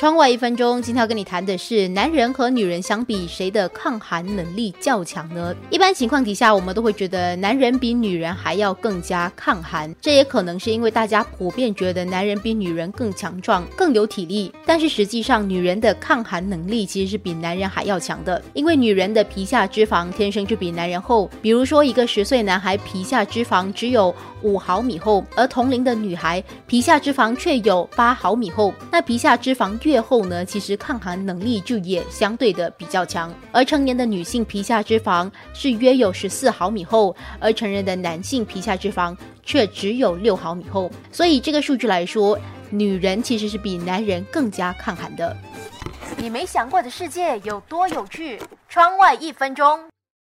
窗外一分钟，今天要跟你谈的是，男人和女人相比，谁的抗寒能力较强呢？一般情况底下，我们都会觉得男人比女人还要更加抗寒，这也可能是因为大家普遍觉得男人比女人更强壮、更有体力。但是实际上，女人的抗寒能力其实是比男人还要强的，因为女人的皮下脂肪天生就比男人厚。比如说，一个十岁男孩皮下脂肪只有五毫米厚，而同龄的女孩皮下脂肪却有八毫米厚。那皮下脂肪越越厚呢，其实抗寒能力就也相对的比较强。而成年的女性皮下脂肪是约有十四毫米厚，而成人的男性皮下脂肪却只有六毫米厚。所以这个数据来说，女人其实是比男人更加抗寒的。你没想过的世界有多有趣？窗外一分钟。